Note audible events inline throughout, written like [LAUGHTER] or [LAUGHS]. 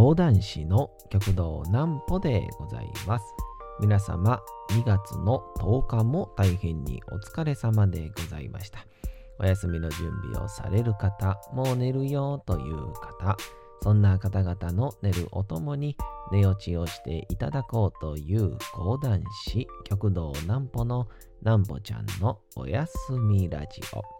講談師の極道南歩でございます。皆様、2月の10日も大変にお疲れ様でございました。お休みの準備をされる方、もう寝るよという方、そんな方々の寝るおともに寝落ちをしていただこうという講談師極道南歩の南歩ちゃんのおやすみラジオ。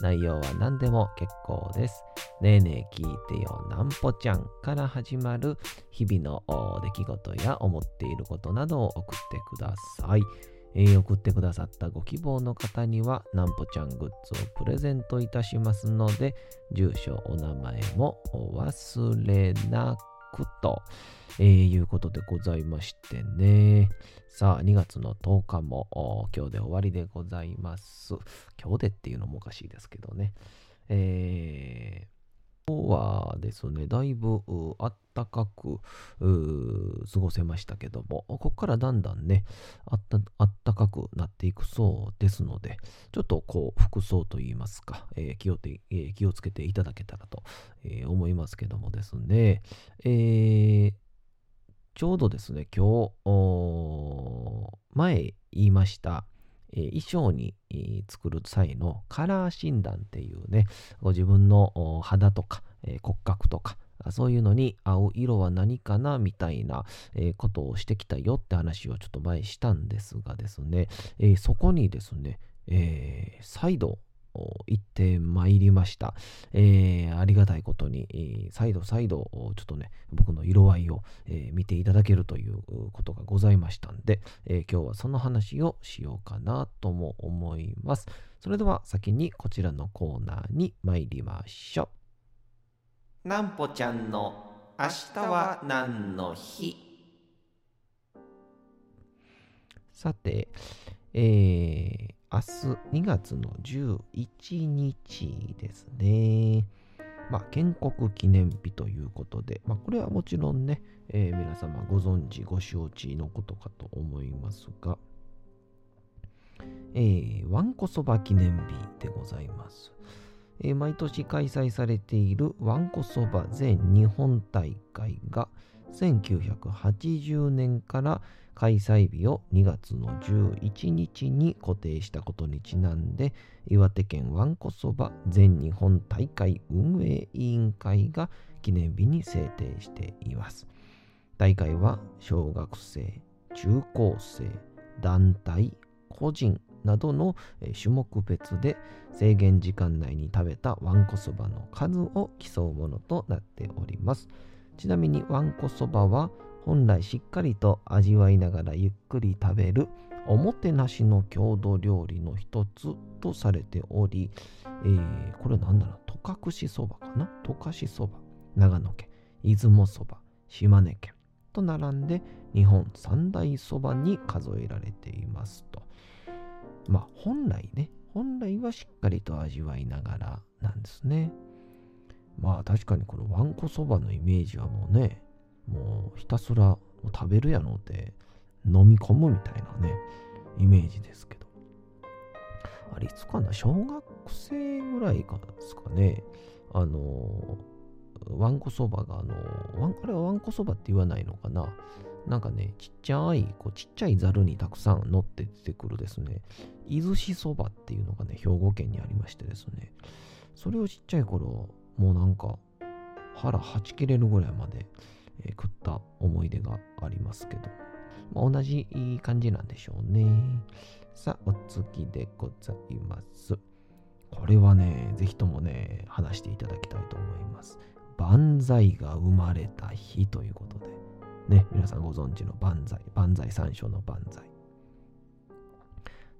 内容は何でも結構です。ねえねえ聞いてよなんぽちゃんから始まる日々の出来事や思っていることなどを送ってください。えー、送ってくださったご希望の方にはなんぽちゃんグッズをプレゼントいたしますので、住所、お名前もお忘れなくくと、えー、いうことでございましてね。さあ、2月の10日も今日で終わりでございます。今日でっていうのもおかしいですけどね。えー日はですね、だいぶあったかく過ごせましたけども、ここからだんだんね、あったかくなっていくそうですので、ちょっとこう、服装といいますか、えー、気をてえー、気をつけていただけたらと、えー、思いますけどもですね、えー、ちょうどですね、今日、前言いました、え衣装に、作る際のカラー診断っていうね、ご自分の肌とか、え骨格とか、そういうのに合う色は何かなみたいな、えことをしてきたよって話をちょっと前したんですがですね、えそこにですね、え、再度行ってまいりました。えー、ありがたいことに、えー、再度再度、ちょっとね、僕の色合いを、えー、見ていただけるということがございましたんで、え今日はその話をしようかなとも思います。それでは先にこちらのコーナーに参りましょう。なんぽちゃんの明日は何の日？さて、えー、明日2月の11日ですね。まあ、建国記念日ということで、まあ、これはもちろんね、えー、皆様ご存知、ご承知のことかと思いますが、えー、わんこそば記念日でございます。えー、毎年開催されているわんこそば全日本大会が1980年から開催日を2月の11日に固定したことにちなんで岩手県わんこそば全日本大会運営委員会が記念日に制定しています。大会は小学生中高生団体個人などの種目別で制限時間内に食べたわんこそばの数を競うものとなっております。ちなみにわんこそばは本来しっかりと味わいながらゆっくり食べる。おもてなしの郷土料理の一つとされており、えー、これなんだろう、十隠しそばかな？十勝そば、長野県、出雲そば、島根県。と並んで日本三大そばに数えられていますと。まあ本来ね、本来はしっかりと味わいながらなんですね。まあ確かにこのわんこそばのイメージはもうね、もうひたすら食べるやろって飲み込むみたいなね、イメージですけど。あれ、いつかな小学生ぐらいかですかね。あの、わんこそばが、あの、あれはわんこそばって言わないのかななんかね、ちっちゃい、こうちっちゃいざるにたくさん乗って出てくるですね、伊豆しそばっていうのがね、兵庫県にありましてですね、それをちっちゃい頃、もうなんか腹はち切れるぐらいまでえー、食った思い出がありますけど、まあ、同じ感じなんでしょうね。さあ、お次でございます。これはね、ぜひともね、話していただきたいと思います。万歳が生まれた日ということで、ね、皆さんご存知の万歳、万歳三章の万歳。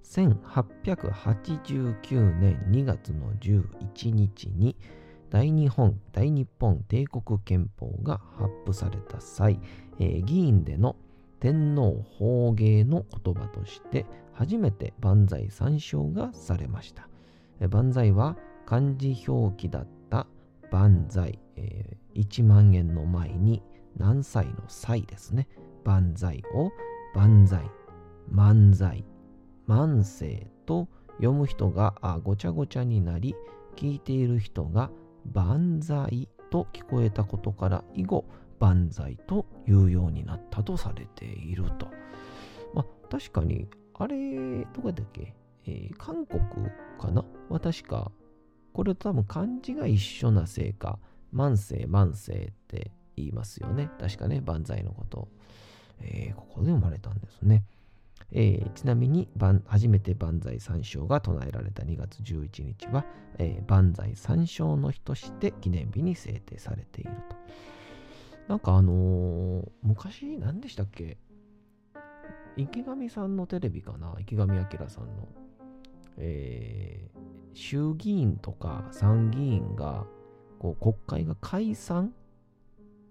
1889年2月の11日に大日本大日本帝国憲法が発布された際、えー、議員での天皇法芸の言葉として初めて万歳参照がされました。万歳は漢字表記だった万歳、えー、1万円の前に何歳の歳ですね。万歳を万歳、万歳、万世と読む人がごちゃごちゃになり、聞いている人が万歳と聞こえたことから以後、万歳というようになったとされていると。まあ、確かに、あれ、どこだっけ、えー、韓国かな？は確か、これ多分漢字が一緒なせいか、万世万世って言いますよね。確かね、万歳のこと。えー、ここで生まれたんですね。えー、ちなみに初めて万歳三唱が唱えられた2月11日は、えー、万歳三唱の日として記念日に制定されていると。なんかあのー、昔何でしたっけ？池上さんのテレビかな？池上彰さんの。えー、衆議院とか参議院がこう国会が解散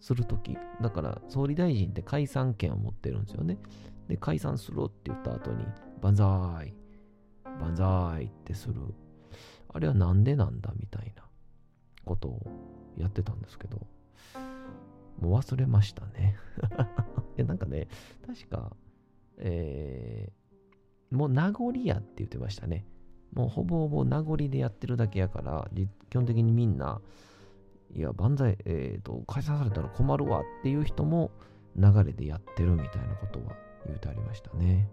するとき、だから総理大臣って解散権を持ってるんですよね。で、解散するって言った後に、万歳、万歳ってする。あれはなんでなんだみたいなことをやってたんですけど、もう忘れましたね。[LAUGHS] いや、なんかね、確か、えー、もう名残やって言ってましたね。もうほぼほぼ名残でやってるだけやから、基本的にみんな、いや、万歳、えっ、ー、と、解散されたら困るわっていう人も流れでやってるみたいなことは言うてありましたね。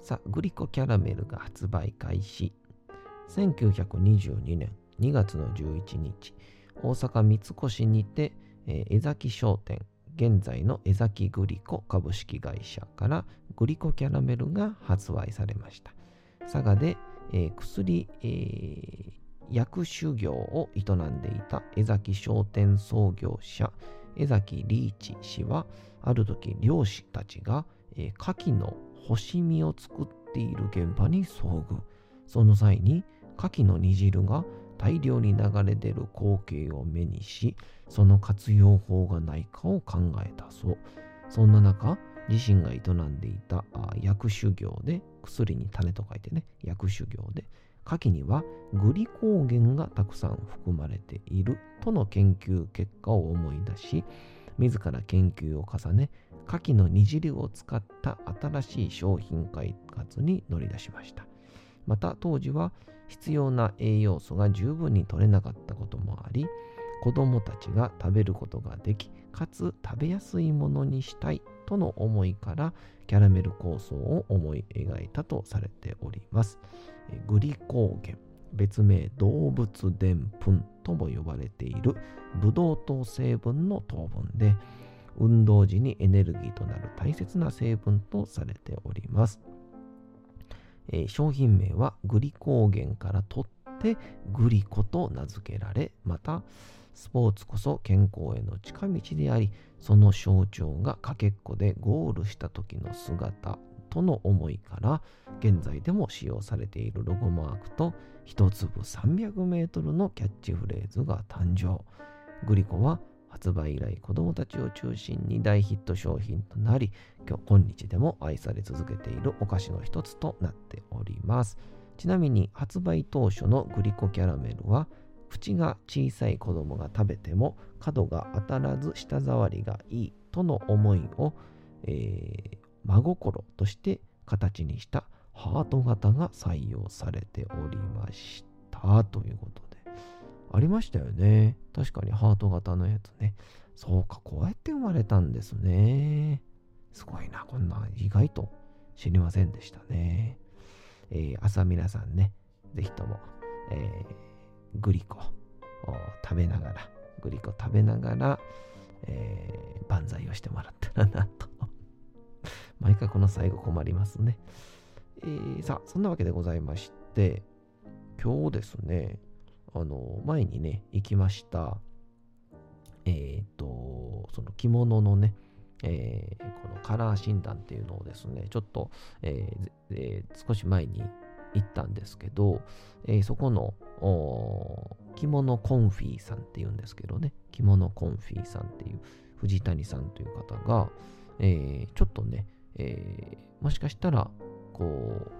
さあ、グリコキャラメルが発売開始。1922年2月の11日、大阪三越にて、えー、江崎商店、現在の江崎グリコ株式会社からグリコキャラメルが発売されました。佐賀で、えー、薬、えー、薬種業を営んでいた江崎商店創業者江崎リーチ氏はある時漁師たちが、えー、牡蠣の干し身を作っている現場に遭遇。その際に牡蠣の煮汁が大量に流れ出る光景を目にしその活用法がないかを考えたそう。そんな中自身が営んでいた薬種業で薬に種と書いてね薬種業で牡蠣にはグリコーゲンがたくさん含まれているとの研究結果を思い出し自ら研究を重ね牡蠣の煮汁を使った新しい商品開発に乗り出しました。また当時は必要な栄養素が十分に取れなかったこともあり子どもたちが食べることができかつ食べやすいものにしたいとの思いからキャラメル構想を思い描いたとされております。グリコーゲン、別名動物でんぷんとも呼ばれているブドウ糖成分の糖分で、運動時にエネルギーとなる大切な成分とされております。えー、商品名はグリコーゲンから取ってグリコと名付けられ、またスポーツこそ健康への近道であり、その象徴がかけっこでゴールした時の姿との思いから、現在でも使用されているロゴマークと一粒300メートルのキャッチフレーズが誕生。グリコは発売以来子供たちを中心に大ヒット商品となり、今日今日でも愛され続けているお菓子の一つとなっております。ちなみに発売当初のグリコキャラメルは口が小さい子供が食べても角が当たらず舌触りがいいとの思いを、えー、真心として形にしたハート型が採用されておりました。ということで。ありましたよね。確かにハート型のやつね。そうかこうやって生まれたんですね。すごいなこんな意外と知りませんでしたね。えー、朝皆さんねぜひとも、えーグリコを食べながら、グリコ食べながら、えー、万歳をしてもらったらなと。[LAUGHS] 毎回この最後困りますね。えー、さあ、そんなわけでございまして、今日ですね、あの、前にね、行きました、えっ、ー、と、その着物のね、えー、このカラー診断っていうのをですね、ちょっと、えーえー、少し前に行ったんですけど、え、そこの着物コンフィーさんっていうんですけどね、着物コンフィーさんっていう藤谷さんという方が、えー、ちょっとね、えー、もしかしたら、こ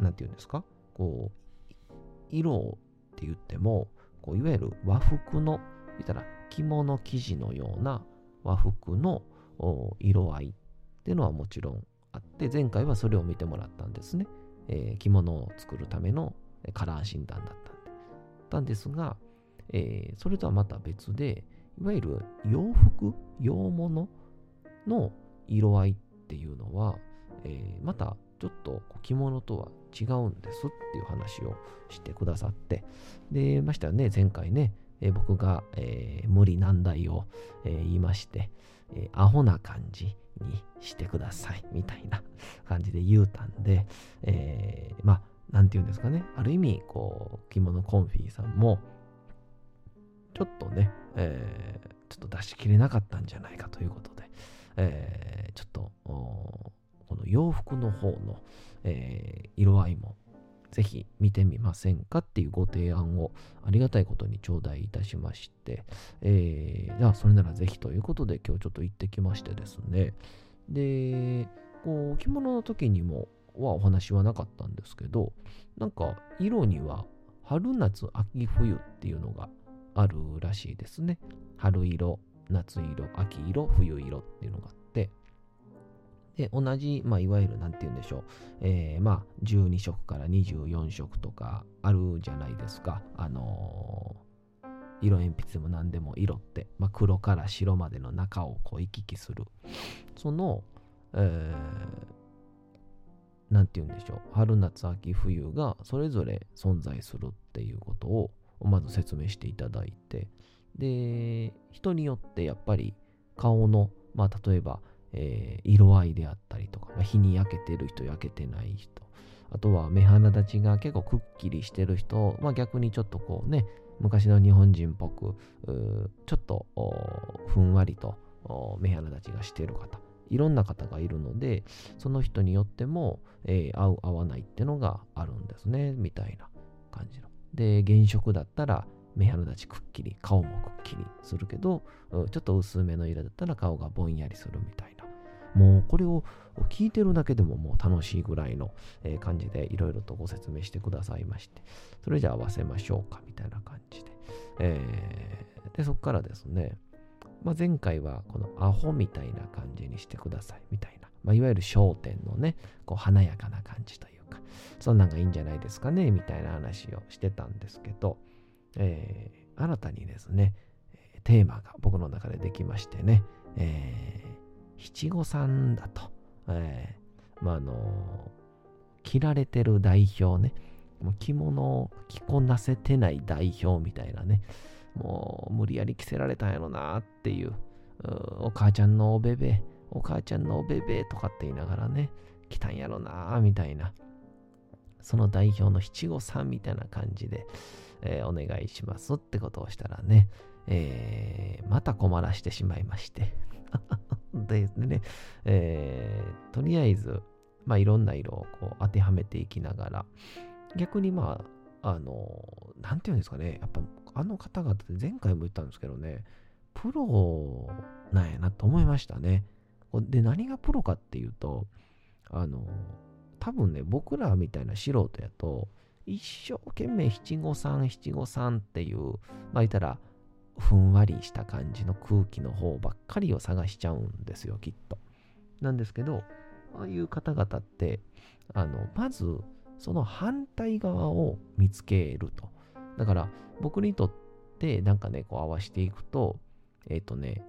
う、なんて言うんですか、こう、色って言っても、こういわゆる和服の、言ったら着物生地のような和服の色合いっていうのはもちろんあって、前回はそれを見てもらったんですね。えー、着物を作るためのカラー診断だったんで。たんですが、えー、それとはまた別で、いわゆる洋服、洋物の色合いっていうのは、えー、またちょっと着物とは違うんですっていう話をしてくださって、で、ましたよね、前回ね、えー、僕が、えー、無理難題を、え言いまして、えアホな感じにしてくださいみたいな感じで言うたんで、えまあ、なんて言うんですかね、ある意味、こう、着物コンフィーさんも、ちょっとね、えー、ちょっと出し切れなかったんじゃないかということで、えー、ちょっと、この洋服の方の、えー、色合いもぜひ見てみませんかっていうご提案をありがたいことに頂戴いたしまして、えー、じゃあそれならぜひということで今日ちょっと行ってきましてですね。で、こう、着物の時にもはお話はなかったんですけど、なんか色には春夏秋冬っていうのがあるらしいですね。春色、夏色、秋色、冬色っていうのがあって、で、同じ、まあ、いわゆる、なんて言うんでしょう、えー、まあ、12色から24色とかあるじゃないですか。あのー、色鉛筆でも何でも色って、まあ、黒から白までの中をこう行き来する。その、えー、なんて言うんでしょう、春夏秋冬がそれぞれ存在するっていうことを、まず説明していただいて、で、人によってやっぱり顔の、まあ例えば、えー、色合いであったりとか、まあ、日に焼けてる人、焼けてない人、あとは目鼻立ちが結構くっきりしてる人、まあ逆にちょっとこうね、昔の日本人っぽく、ちょっとふんわりと目鼻立ちがしてる方、いろんな方がいるので、その人によっても、えー、合う合わないってのがあるんですね、みたいな感じの。で、原色だったら目鼻立ちくっきり、顔もくっきりするけど、ちょっと薄めの色だったら顔がぼんやりするみたいな。もうこれを聞いてるだけでももう楽しいぐらいの感じでいろいろとご説明してくださいまして、それじゃあ合わせましょうかみたいな感じで。えー、で、そこからですね、まあ、前回はこのアホみたいな感じにしてくださいみたいな、まあ、いわゆる焦点のね、こう華やかな感じというか、そんなんがいいんじゃないですかね、みたいな話をしてたんですけど、えー、新たにですね、テーマが僕の中でできましてね、えー、七五三だと、えー、まあ、あの着られてる代表ね、着物を着こなせてない代表みたいなね、もう無理やり着せられたんやろなっていう、お母ちゃんのおべべ、お母ちゃんのおべべとかって言いながらね、来たんやろなみたいな、その代表の七五三みたいな感じで、えー、お願いしますってことをしたらね、えー、また困らしてしまいまして [LAUGHS] でね、えー、とりあえず、まあ、いろんな色をこう当てはめていきながら、逆にまあ、あの、なんていうんですかね、やっぱあの方々って前回も言ったんですけどね、プロなんやなと思いましたね。で、何がプロかっていうと、あの、多分ね、僕らみたいな素人やと、一生懸命七五三七五三っていう、まあ言ったら、ふんわりした感じの空気の方ばっかりを探しちゃうんですよ、きっと。なんですけど、ああいう方々って、あの、まず、その反対側を見つけると。だから、僕にとって、なんかね、こう合わせていくと、えっ、ー、とね、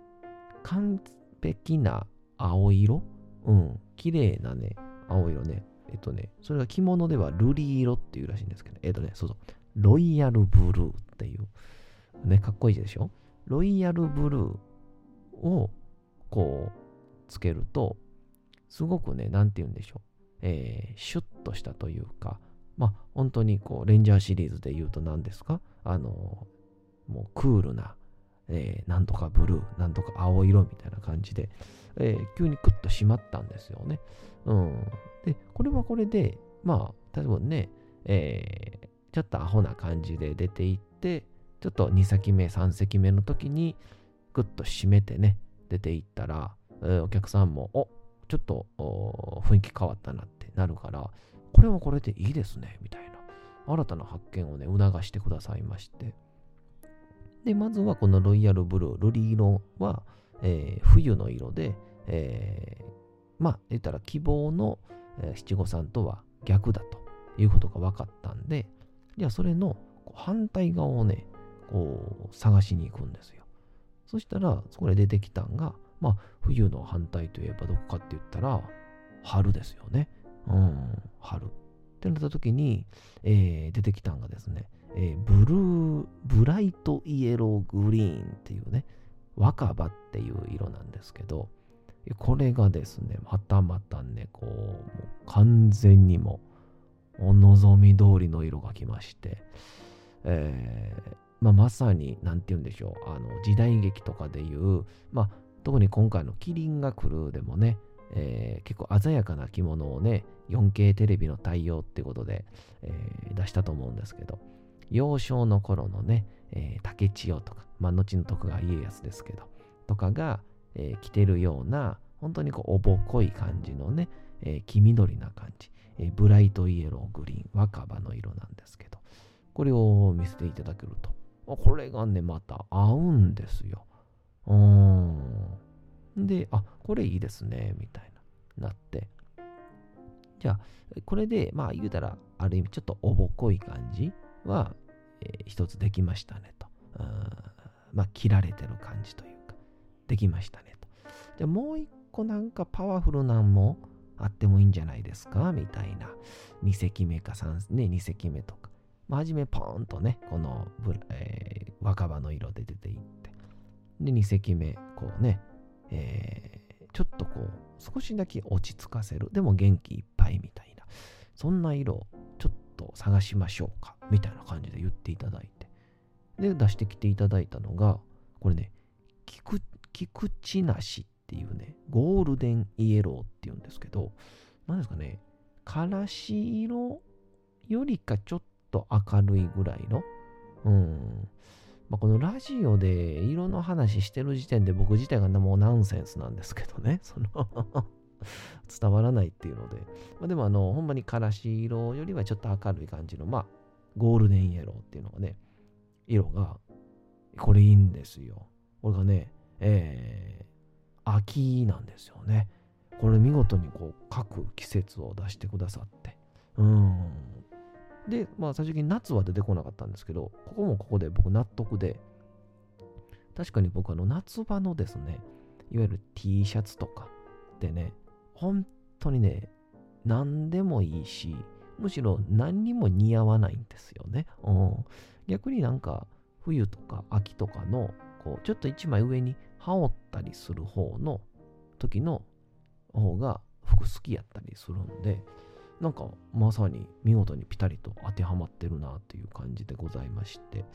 完璧な青色？うん、綺麗なね、青色ね。えっ、とね、それが着物では瑠璃色っていうらしいんですけど、えっ、とね、そうそう、ロイヤルブルーっていう、ね、かっこいいでしょ？ロイヤルブルーをこうつけると、すごくね、なんて言うんでしょう。えー、シュッとしたというか、まあ、本当にこう、レンジャーシリーズで言うと何ですか？あの、もうクールな、えー、なんとかブルー、なんとか青色みたいな感じで、えー、急にクッと締まったんですよね。うん。で、これはこれで、まあ、例えばね、えー、ちょっとアホな感じで出ていって、ちょっと2席目、3席目の時に、グッと締めてね、出ていったら、えー、お客さんも、おちょっと雰囲気変わったなってなるから、これはこれでいいですね、みたいな。新たな発見をね、促してくださいまして。で、まずはこのロイヤルブルー、瑠璃色は、えー、冬の色で、えー、まあ、言ったら希望の、えー、七五三とは逆だということが分かったんで、じゃあそれの反対側をね、こう探しに行くんですよ。そしたら、そこで出てきたんが、まあ、冬の反対といえばどこかって言ったら、春ですよね。うん、春。ってなった時に、えー、出てきたんがですね、えー、ブルー、ブライトイエローグリーンっていうね、若葉っていう色なんですけど、これがですね、またまたね、こう、もう完全にも、お望み通りの色が来まして、えー、まあ、まさに、なんて言うんでしょう、あの、時代劇とかでいう、まあ、特に今回のキリンが来るでもね、えー、結構鮮やかな着物をね、4K テレビの対応ってことで、えー、出したと思うんですけど、幼少の頃のね、えー、竹千代とか、まあ、後の徳川家康ですけど、とかが、えー、着てるような、本当にこう、おぼこい感じのね、えー、黄緑な感じ、えー、ブライトイエローグリーン、若葉の色なんですけど、これを見せていただけると、これがね、また合うんですよ。うん。で、あ、これいいですね、みたいな、なって。じゃあ、これで、まあ言うたら、ある意味ちょっとおぼこい感じは、えー、一つできましたねと。まあ、切られてる感じというか、できましたねと。じゃあもう一個なんかパワフルなんもあってもいいんじゃないですかみたいな。2隻目か3、ね、2隻目とか。まあ、初めポーンとね、この、えー、若葉の色で出ていって。で、2隻目、こうね、えー、ちょっとこう、少しだけ落ち着かせる。でも元気いっぱいみたいな。そんな色をちょっと探しましょうか。みたいな感じで言っていただいて。で、出してきていただいたのが、これね、菊菊池梨っていうね、ゴールデンイエローっていうんですけど、何ですかね、からし色よりかちょっと明るいぐらいの、うん、まあ、このラジオで色の話してる時点で僕自体がもうナンセンスなんですけどね、[LAUGHS] その [LAUGHS] 伝わらないっていうので、まあ、でもあの、ほんまにからし色よりはちょっと明るい感じの、まあ、ゴールデンイエローっていうのがね、色が、これいいんですよ。これがね、えー、秋なんですよね。これ見事にこう各季節を出してくださって。うん。で、まあ最終的に夏は出てこなかったんですけど、ここもここで僕納得で、確かに僕あの夏場のですね、いわゆる T シャツとかでね、本当にね、何でもいいし、むしろ何にも似合わないんですよね。うん、逆になんか冬とか秋とかのこうちょっと一枚上に羽織ったりする方の時の方が服好きやったりするんで、なんかまさに見事にピタリと当てはまってるなという感じでございまして、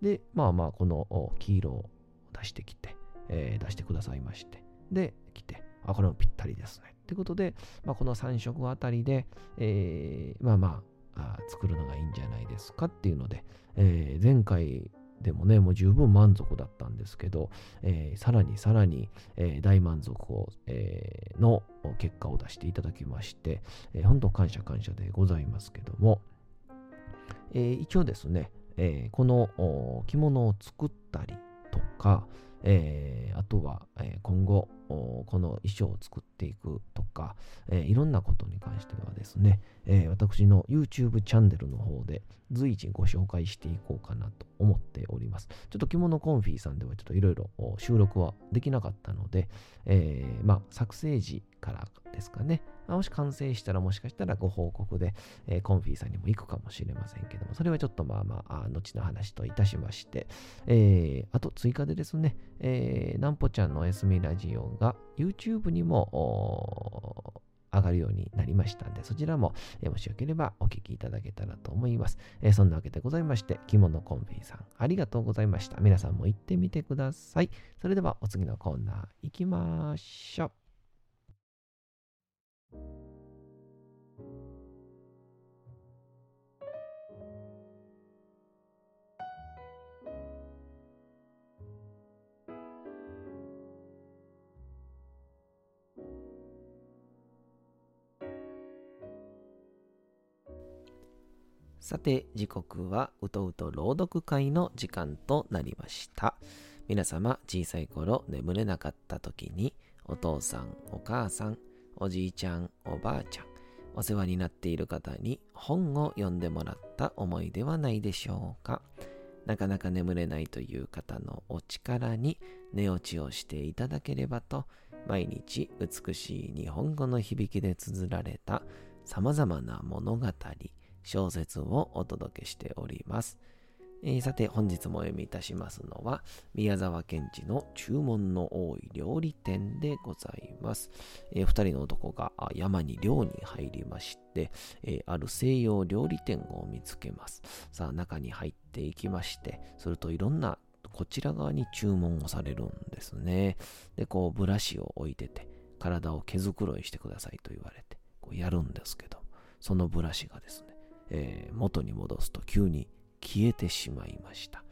で、まあまあこの黄色を出してきて、えー、出してくださいまして、で、来て、あ、これもぴったりですね。ということで、まあ、この3色あたりで、えー、まあまあ作るのがいいんじゃないですかっていうので、えー、前回でもね、もう十分満足だったんですけど、えー、さらにさらに、えー、大満足を、えー、の結果を出していただきまして、えー、本当感謝感謝でございますけども、えー、一応ですね、えー、この着物を作ったりとか、えー、あとは、えー、今後この衣装を作っていくとか、えー、いろんなことに関してはですね、え、私の YouTube チャンネルの方で随時ご紹介していこうかなと思っております。ちょっと着物コンフィーさんではちょっといろいろ収録はできなかったので、え、まあ作成時からですかね、もし完成したらもしかしたらご報告で、えー、コンフィーさんにも行くかもしれませんけども、それはちょっとまあまあ、後の話といたしまして、えー、あと追加でですね、えー、なんぽちゃんのおやすみラジオが YouTube にも上がるようになりましたんで、そちらも、えー、もしよければお聞きいただけたらと思います。えー、そんなわけでございまして、着物コンフィさん、ありがとうございました。皆さんも行ってみてください。それではお次のコーナー行きましょう。さて時刻はうとうと朗読会の時間となりました。皆様小さい頃眠れなかった時にお父さんお母さんおじいちゃん、おばあちゃん、お世話になっている方に本を読んでもらった思いではないでしょうか？なかなか眠れないという方のお力に寝落ちをしていただければと、毎日美しい日本語の響きで綴られた様々な物語、小説をお届けしております。えー、さて、本日もお読みいたしますのは、宮沢賢治の注文の多い料理店でございます。えー、二人の男が山に漁に入りまして、えー、ある西洋料理店を見つけます。さあ、中に入っていきまして、するといろんなこちら側に注文をされるんですね。で、こう、ブラシを置いてて、体を毛づくろいしてくださいと言われて、こうやるんですけど、そのブラシがですね、えー、元に戻すと急に消えてしまいました。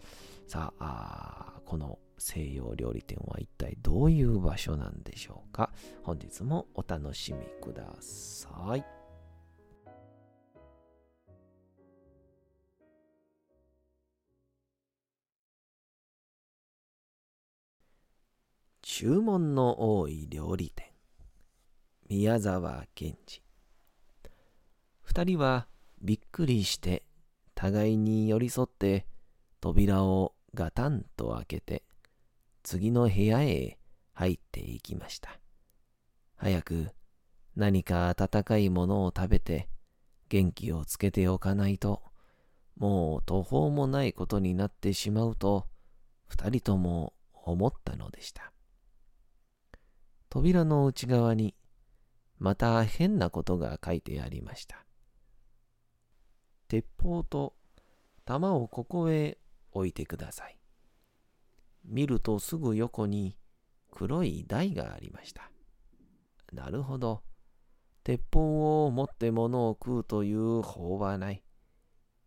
さあこの西洋料理店は一体どういう場所なんでしょうか？本日もお楽しみください。注文の多い料理店宮沢賢治二人はびっくりして互いに寄り添って扉をガタンと開けて次の部屋へ入っていきました。早く何か温かいものを食べて元気をつけておかないともう途方もないことになってしまうと二人とも思ったのでした。扉の内側にまた変なことが書いてありました。鉄砲と弾をここへ置いてください。見るとすぐ横に黒い台がありました。なるほど。鉄砲を持って物を食うという法はない。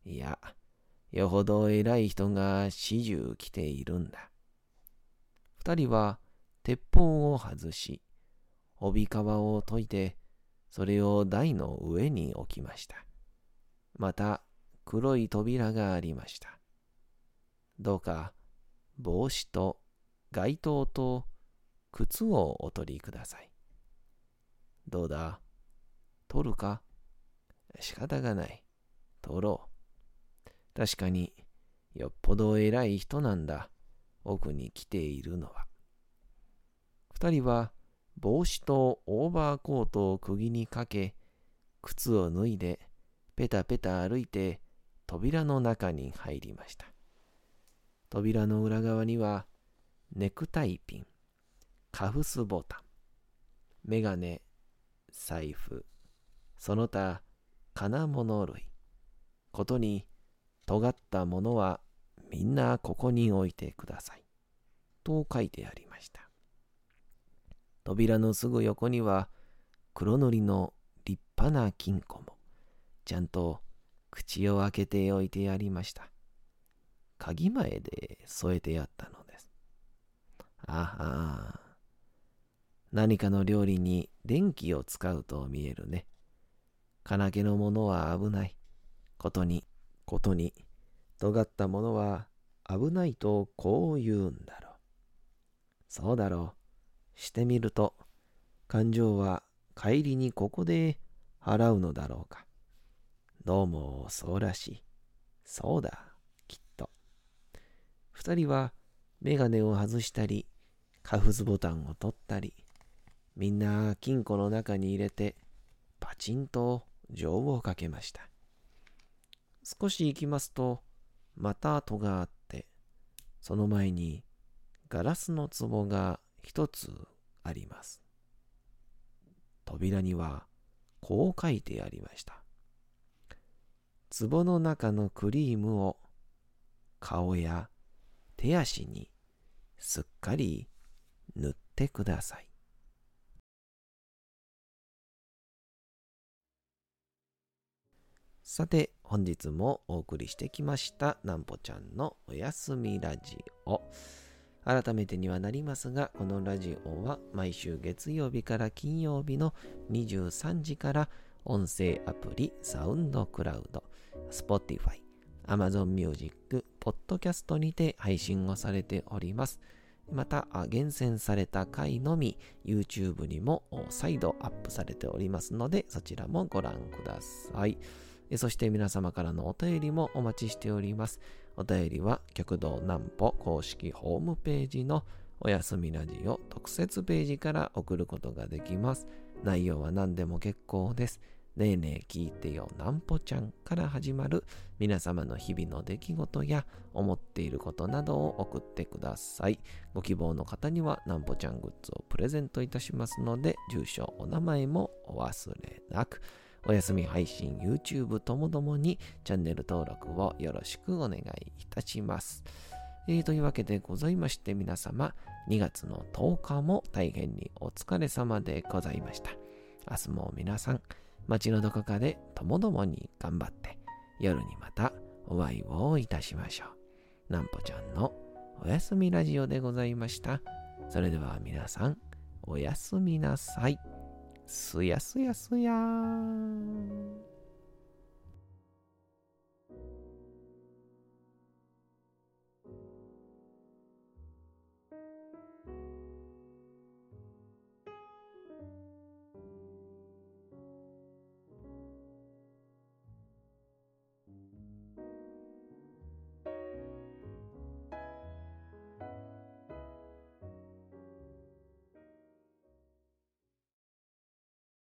いや、よほど偉い人が始終来ているんだ。二人は鉄砲を外し、帯皮を解いて、それを台の上に置きました。また黒い扉がありました。どうか帽子と街灯と靴をお取りください。どうだ取るか？仕方がない。取ろう。確かによっぽど偉い人なんだ。奥に来ているのは。二人は帽子とオーバーコートを釘にかけ、靴を脱いでペタペタ歩いて扉の中に入りました。扉の裏側にはネクタイピン、カフスボタン、メガネ、財布、その他金物類、ことに尖ったものはみんなここに置いてください。と書いてありました。扉のすぐ横には黒塗りの立派な金庫も。ちゃんと口を開けておいてやりました。鍵前で添えてやったのです。ああ、何かの料理に電気を使うと見えるね。金気のものは危ない。ことに、ことに、尖ったものは危ないとこう言うんだろう。そうだろう。してみると、感情は帰りにここで払うのだろうか。どうもそうらしい。そうだ、きっと。二人はメガネを外したり、カフズボタンを取ったり、みんな金庫の中に入れて、パチンと錠をかけました。少し行きますと、また戸があって、その前にガラスの壺が一つあります。扉にはこう書いてありました。壺の中のクリームを顔や手足にすっかり塗ってください。さて、本日もお送りしてきましたなんぽちゃんのおやすみラジオ。改めてにはなりますが、このラジオは毎週月曜日から金曜日の23時から音声アプリサウンドクラウド、Spotify、Amazon Music、Podcast にて配信をされております。また、厳選された回のみ YouTube にも再度アップされておりますので、そちらもご覧ください。そして皆様からのお便りもお待ちしております。お便りは、極道南歩公式ホームページのおやすみラジオ特設ページから送ることができます。内容は何でも結構です。ねえねえ聞いてよなんぽちゃんから始まる皆様の日々の出来事や思っていることなどを送ってください。ご希望の方にはなんぽちゃんグッズをプレゼントいたしますので、住所、お名前もお忘れなく。お休み配信、YouTube ともどもにチャンネル登録をよろしくお願いいたします。えー、というわけでございまして皆様、2月の10日も大変にお疲れ様でございました。明日も皆さん、街のどこかでともどもに頑張って、夜にまたお会いをいたしましょう。なんぽちゃんのおやすみラジオでございました。それでは皆さん、おやすみなさい。すやすやすやーん。